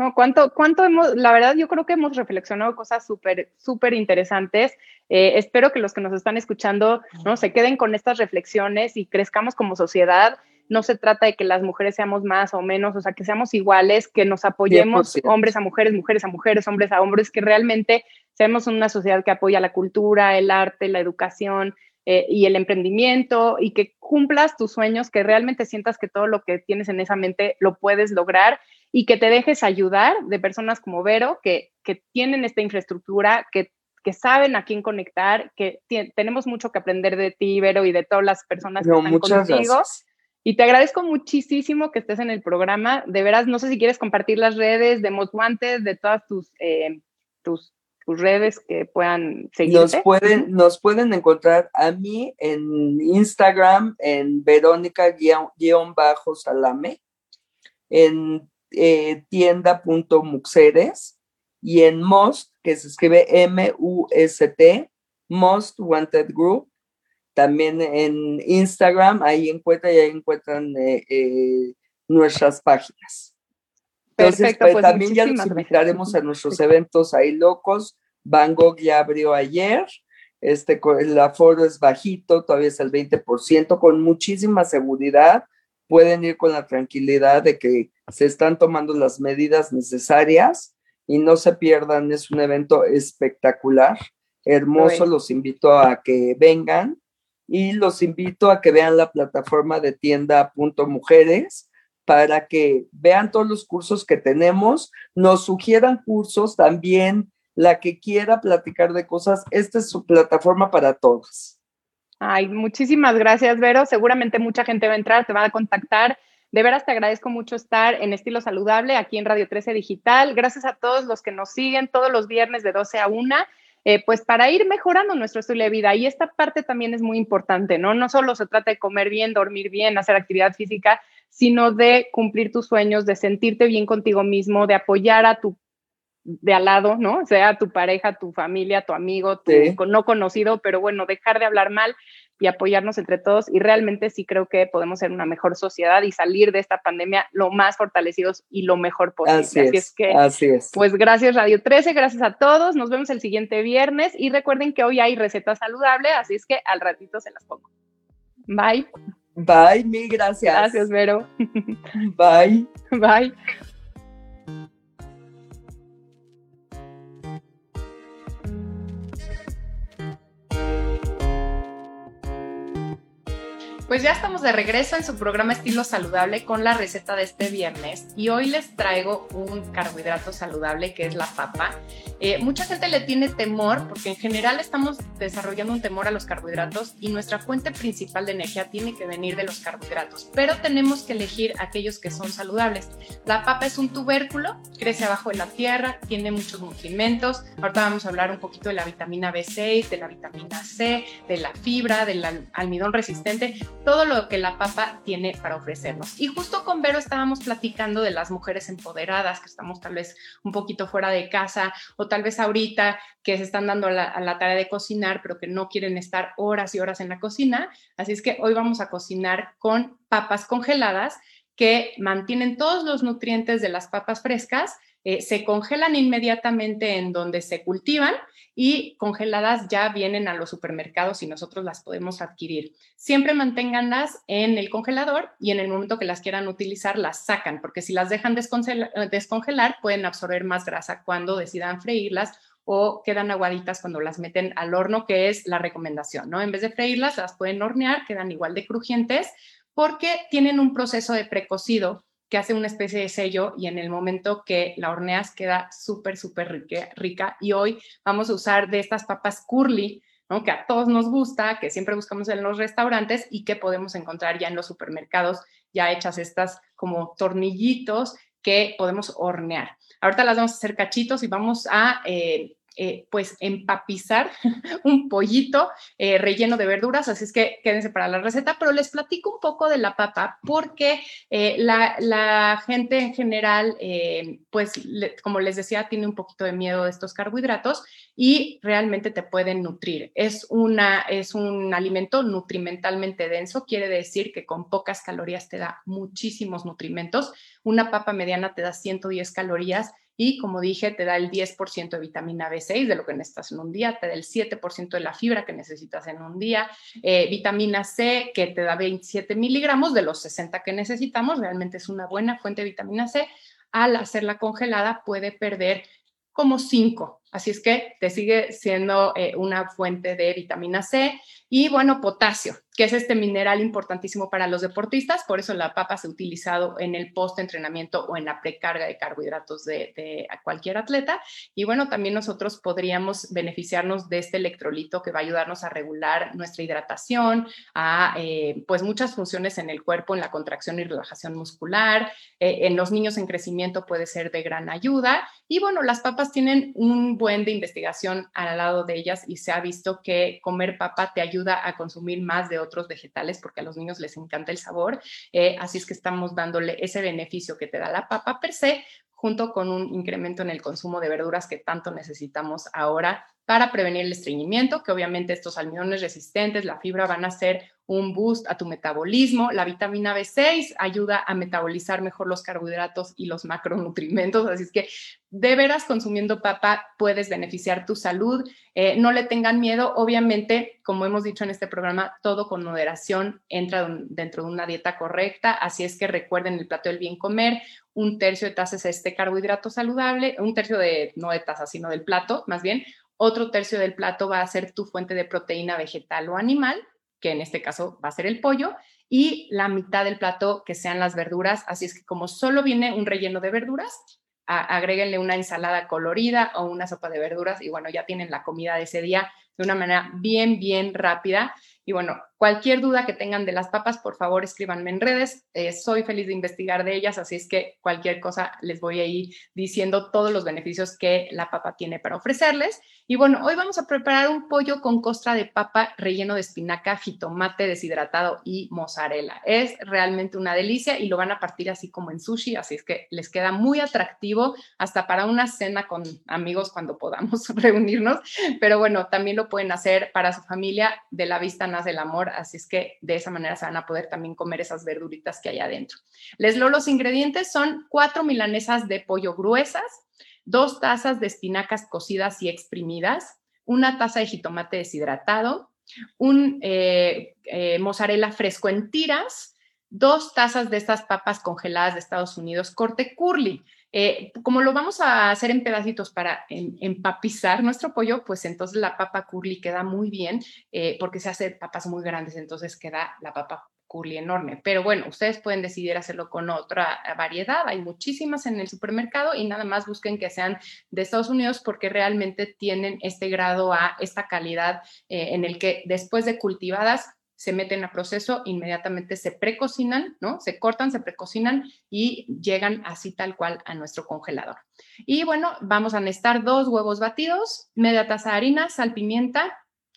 No, ¿cuánto, cuánto hemos, la verdad yo creo que hemos reflexionado cosas súper, súper interesantes. Eh, espero que los que nos están escuchando, ¿no? Se queden con estas reflexiones y crezcamos como sociedad. No se trata de que las mujeres seamos más o menos, o sea, que seamos iguales, que nos apoyemos hombres a mujeres, mujeres a mujeres, hombres a hombres, que realmente seamos una sociedad que apoya la cultura, el arte, la educación, eh, y el emprendimiento y que cumplas tus sueños, que realmente sientas que todo lo que tienes en esa mente lo puedes lograr y que te dejes ayudar de personas como Vero, que, que tienen esta infraestructura, que, que, saben a quién conectar, que tenemos mucho que aprender de ti, Vero, y de todas las personas que están contigo. Y te agradezco muchísimo que estés en el programa. De veras, no sé si quieres compartir las redes de Most de todas tus, eh, tus, tus redes que puedan seguir. Nos pueden, nos pueden encontrar a mí en Instagram, en Verónica-Salame, en eh, tienda.muxeres y en Most, que se escribe M-U-S-T, Most Wanted Group. También en Instagram, ahí encuentran, y ahí encuentran eh, eh, nuestras páginas. Entonces, pues, pues, también ya nos invitaremos a nuestros eventos ahí locos. Van Gogh ya abrió ayer. Este, el aforo es bajito, todavía es el 20%, con muchísima seguridad pueden ir con la tranquilidad de que se están tomando las medidas necesarias y no se pierdan, es un evento espectacular, hermoso, los invito a que vengan y los invito a que vean la plataforma de tienda.mujeres para que vean todos los cursos que tenemos, nos sugieran cursos también, la que quiera platicar de cosas, esta es su plataforma para todos. Ay, muchísimas gracias, Vero. Seguramente mucha gente va a entrar, te va a contactar. De veras te agradezco mucho estar en Estilo Saludable aquí en Radio 13 Digital. Gracias a todos los que nos siguen todos los viernes de 12 a 1. Eh, pues para ir mejorando nuestro estilo de vida. Y esta parte también es muy importante, ¿no? No solo se trata de comer bien, dormir bien, hacer actividad física, sino de cumplir tus sueños, de sentirte bien contigo mismo, de apoyar a tu de al lado, ¿no? Sea tu pareja, tu familia, tu amigo, tu no conocido, pero bueno, dejar de hablar mal y apoyarnos entre todos. Y realmente sí creo que podemos ser una mejor sociedad y salir de esta pandemia lo más fortalecidos y lo mejor posible. Así, es, que, así es. Pues gracias Radio 13, gracias a todos. Nos vemos el siguiente viernes y recuerden que hoy hay receta saludable, así es que al ratito se las pongo. Bye. Bye, mil gracias. Gracias, Vero. Bye. Bye. Pues ya estamos de regreso en su programa Estilo Saludable con la receta de este viernes y hoy les traigo un carbohidrato saludable que es la papa. Eh, mucha gente le tiene temor porque en general estamos desarrollando un temor a los carbohidratos y nuestra fuente principal de energía tiene que venir de los carbohidratos, pero tenemos que elegir aquellos que son saludables. La papa es un tubérculo, crece abajo de la tierra, tiene muchos nutrimentos. Ahorita vamos a hablar un poquito de la vitamina B6, de la vitamina C, de la fibra, del almidón resistente todo lo que la papa tiene para ofrecernos. Y justo con Vero estábamos platicando de las mujeres empoderadas, que estamos tal vez un poquito fuera de casa o tal vez ahorita que se están dando a la, tarea de cocinar, pero que no quieren estar horas y horas en la cocina. Así es que hoy vamos a cocinar con papas congeladas que mantienen todos los nutrientes de las papas frescas eh, se congelan inmediatamente en donde se cultivan y congeladas ya vienen a los supermercados y nosotros las podemos adquirir. Siempre manténganlas en el congelador y en el momento que las quieran utilizar las sacan, porque si las dejan descongelar pueden absorber más grasa cuando decidan freírlas o quedan aguaditas cuando las meten al horno, que es la recomendación, ¿no? En vez de freírlas, las pueden hornear, quedan igual de crujientes porque tienen un proceso de precocido que hace una especie de sello y en el momento que la horneas queda súper, súper rica, Y hoy vamos a usar de estas papas curly, ¿no? que a todos nos gusta, que siempre buscamos en los restaurantes y que podemos encontrar ya en los supermercados, ya hechas estas como tornillitos que podemos hornear. Ahorita las vamos a hacer cachitos y vamos a eh, eh, pues empapizar un pollito eh, relleno de verduras, así es que quédense para la receta, pero les platico un poco de la papa porque eh, la, gente en general, pues como les decía, tiene un poquito de miedo de estos carbohidratos y realmente te pueden nutrir. Es, una, es un alimento nutrimentalmente denso, quiere decir que con pocas calorías te da muchísimos nutrimentos. Una papa mediana te da 110 calorías y como dije, te da el 10% de vitamina B6 de lo que necesitas en un día, te da el 7% de la fibra que necesitas en un día, eh, vitamina C que te da 27 miligramos de los 60 que necesitamos, realmente es una buena fuente de vitamina C. Al hacerla congelada puede perder como 5, así es que te sigue siendo eh, una fuente de vitamina C y bueno, potasio, que es este mineral importantísimo para los deportistas, por eso la papa se ha utilizado en el post-entrenamiento o en la precarga de carbohidratos de, cualquier atleta. Y bueno, también nosotros podríamos beneficiarnos de este electrolito que va a ayudarnos a regular nuestra hidratación, a eh, pues muchas funciones en el cuerpo, en la contracción y relajación muscular. Eh, en los niños en crecimiento puede ser de gran ayuda. Y bueno, las papas tienen un buen de investigación al lado de ellas y se ha visto que comer papa te ayuda a consumir más de otros vegetales porque a los niños les encanta el sabor. Eh, así es que estamos dándole ese beneficio que te da la papa per se, junto con un incremento en el consumo de verduras que tanto necesitamos ahora para prevenir el estreñimiento, que obviamente estos almidones resistentes, la fibra van a ser un boost a tu metabolismo. La vitamina B6 ayuda a metabolizar mejor los carbohidratos y los macronutrientes. Así es que de veras consumiendo papa puedes beneficiar tu salud. Eh, no le tengan miedo. Obviamente, como hemos dicho en este programa, todo con moderación entra dentro de una dieta correcta. Así es que recuerden el plato del bien comer. Un tercio de taza es este carbohidrato saludable, un tercio de, no de taza, sino del plato, más bien. Otro tercio del plato va a ser tu fuente de proteína vegetal o animal que en este caso va a ser el pollo, y la mitad del plato que sean las verduras. Así es que como solo viene un relleno de verduras, agréguenle una ensalada colorida o una sopa de verduras y bueno, ya tienen la comida de ese día de una manera bien, bien rápida. Y bueno, cualquier duda que tengan de las papas, por favor escríbanme en redes. Eh, soy feliz de investigar de ellas, así es que cualquier cosa les voy a ir diciendo todos los beneficios que la papa tiene para ofrecerles. Y bueno, hoy vamos a preparar un pollo con costra de papa relleno de espinaca, jitomate deshidratado y mozzarella. Es realmente una delicia y lo van a partir así como en sushi, así es que les queda muy atractivo hasta para una cena con amigos cuando podamos reunirnos. Pero bueno, también lo pueden hacer para su familia. De la vista nace el amor, así es que de esa manera se van a poder también comer esas verduritas que hay adentro. Les leo los ingredientes, son cuatro milanesas de pollo gruesas, dos tazas de espinacas cocidas y exprimidas, una taza de jitomate deshidratado, un eh, eh, mozzarella fresco en tiras, dos tazas de estas papas congeladas de Estados Unidos, corte curly. Eh, como lo vamos a hacer en pedacitos para empapizar nuestro pollo, pues entonces la papa curly queda muy bien porque se hace papas muy grandes, entonces queda la papa curly enorme. Pero bueno, ustedes pueden decidir hacerlo con otra variedad. Hay muchísimas en el supermercado y nada más busquen que sean de Estados Unidos porque realmente tienen este grado a esta calidad eh, en el que después de cultivadas se meten a proceso, inmediatamente se precocinan, ¿no? Se cortan, se precocinan y llegan así tal cual a nuestro congelador. Y bueno, vamos a necesitar dos huevos batidos, media taza de harina, sal, pimienta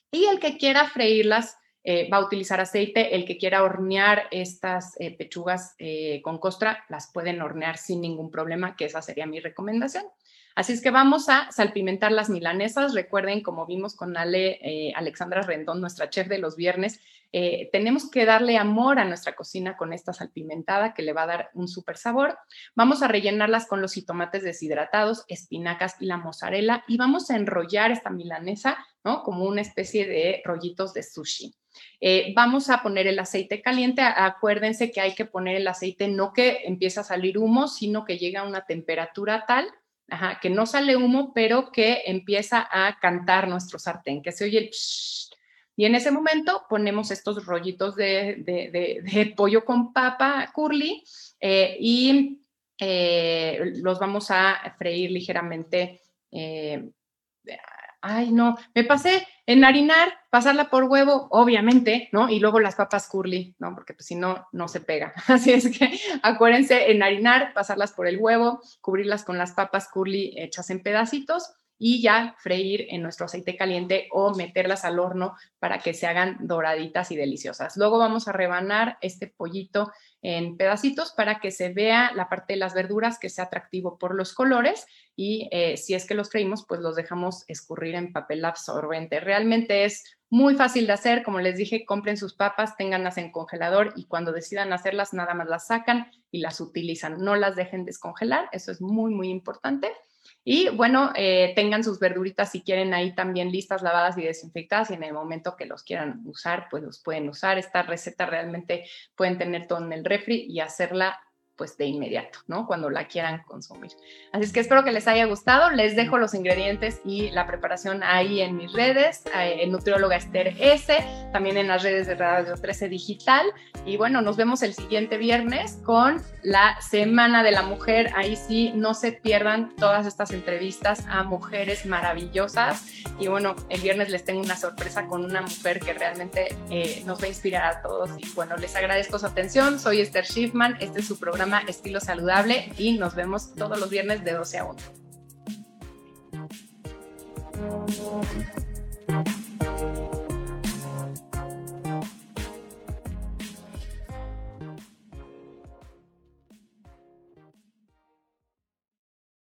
y el que quiera freírlas eh, va a utilizar aceite. El que quiera hornear estas eh, pechugas eh, con costra, las pueden hornear sin ningún problema, que esa sería mi recomendación. Así es que vamos a salpimentar las milanesas. Recuerden, como vimos con Ale, Alexandra Rendón, nuestra chef de los viernes, tenemos que darle amor a nuestra cocina con esta salpimentada que le va a dar un súper sabor. Vamos a rellenarlas con los jitomates deshidratados, espinacas y la mozzarella y vamos a enrollar esta milanesa, ¿no? Como una especie de rollitos de sushi. Eh, vamos a poner el aceite caliente. Acuérdense que hay que poner el aceite no que empiece a salir humo, sino que llega a una temperatura tal que no sale humo, pero que empieza a cantar nuestro sartén, que se oye el Y en ese momento ponemos estos rollitos de, pollo con papa curly eh, y eh, los vamos a freír ligeramente ay, no, me pasé en harinar, pasarla por huevo, obviamente, ¿no? Y luego las papas curly, ¿no? Porque pues si no, no se pega. Así es que acuérdense en harinar, pasarlas por el huevo, cubrirlas con las papas curly hechas en pedacitos y ya freír en nuestro aceite caliente o meterlas al horno para que se hagan doraditas y deliciosas. Luego vamos a rebanar este pollito en pedacitos para que se vea la parte de las verduras, que sea atractivo por los colores y eh, si es que los freímos, pues los dejamos escurrir en papel absorbente. Realmente es muy fácil de hacer, como les dije, compren sus papas, ténganlas en congelador y cuando decidan hacerlas, nada más las sacan y las utilizan. No las dejen descongelar, eso es muy, muy importante. Y bueno, eh, tengan sus verduritas si quieren ahí también listas, lavadas y desinfectadas y en el momento que los quieran usar, pues los pueden usar. Esta receta realmente pueden tener todo en el refri y hacerla pues de inmediato, ¿no? Cuando la quieran consumir. Así es que espero que les haya gustado. Les dejo los ingredientes y la preparación ahí en mis redes, eh, en Nutrióloga Esther S, también en las redes de Radio 13 Digital. Y bueno, nos vemos el siguiente viernes con la Semana de la Mujer. Ahí sí, no se pierdan todas estas entrevistas a mujeres maravillosas. Y bueno, el viernes les tengo una sorpresa con una mujer que realmente eh, nos va a inspirar a todos. Y bueno, les agradezco su atención. Soy Esther Schiffman. Este es su programa Estilo Saludable y nos vemos todos los viernes de 12 a 1.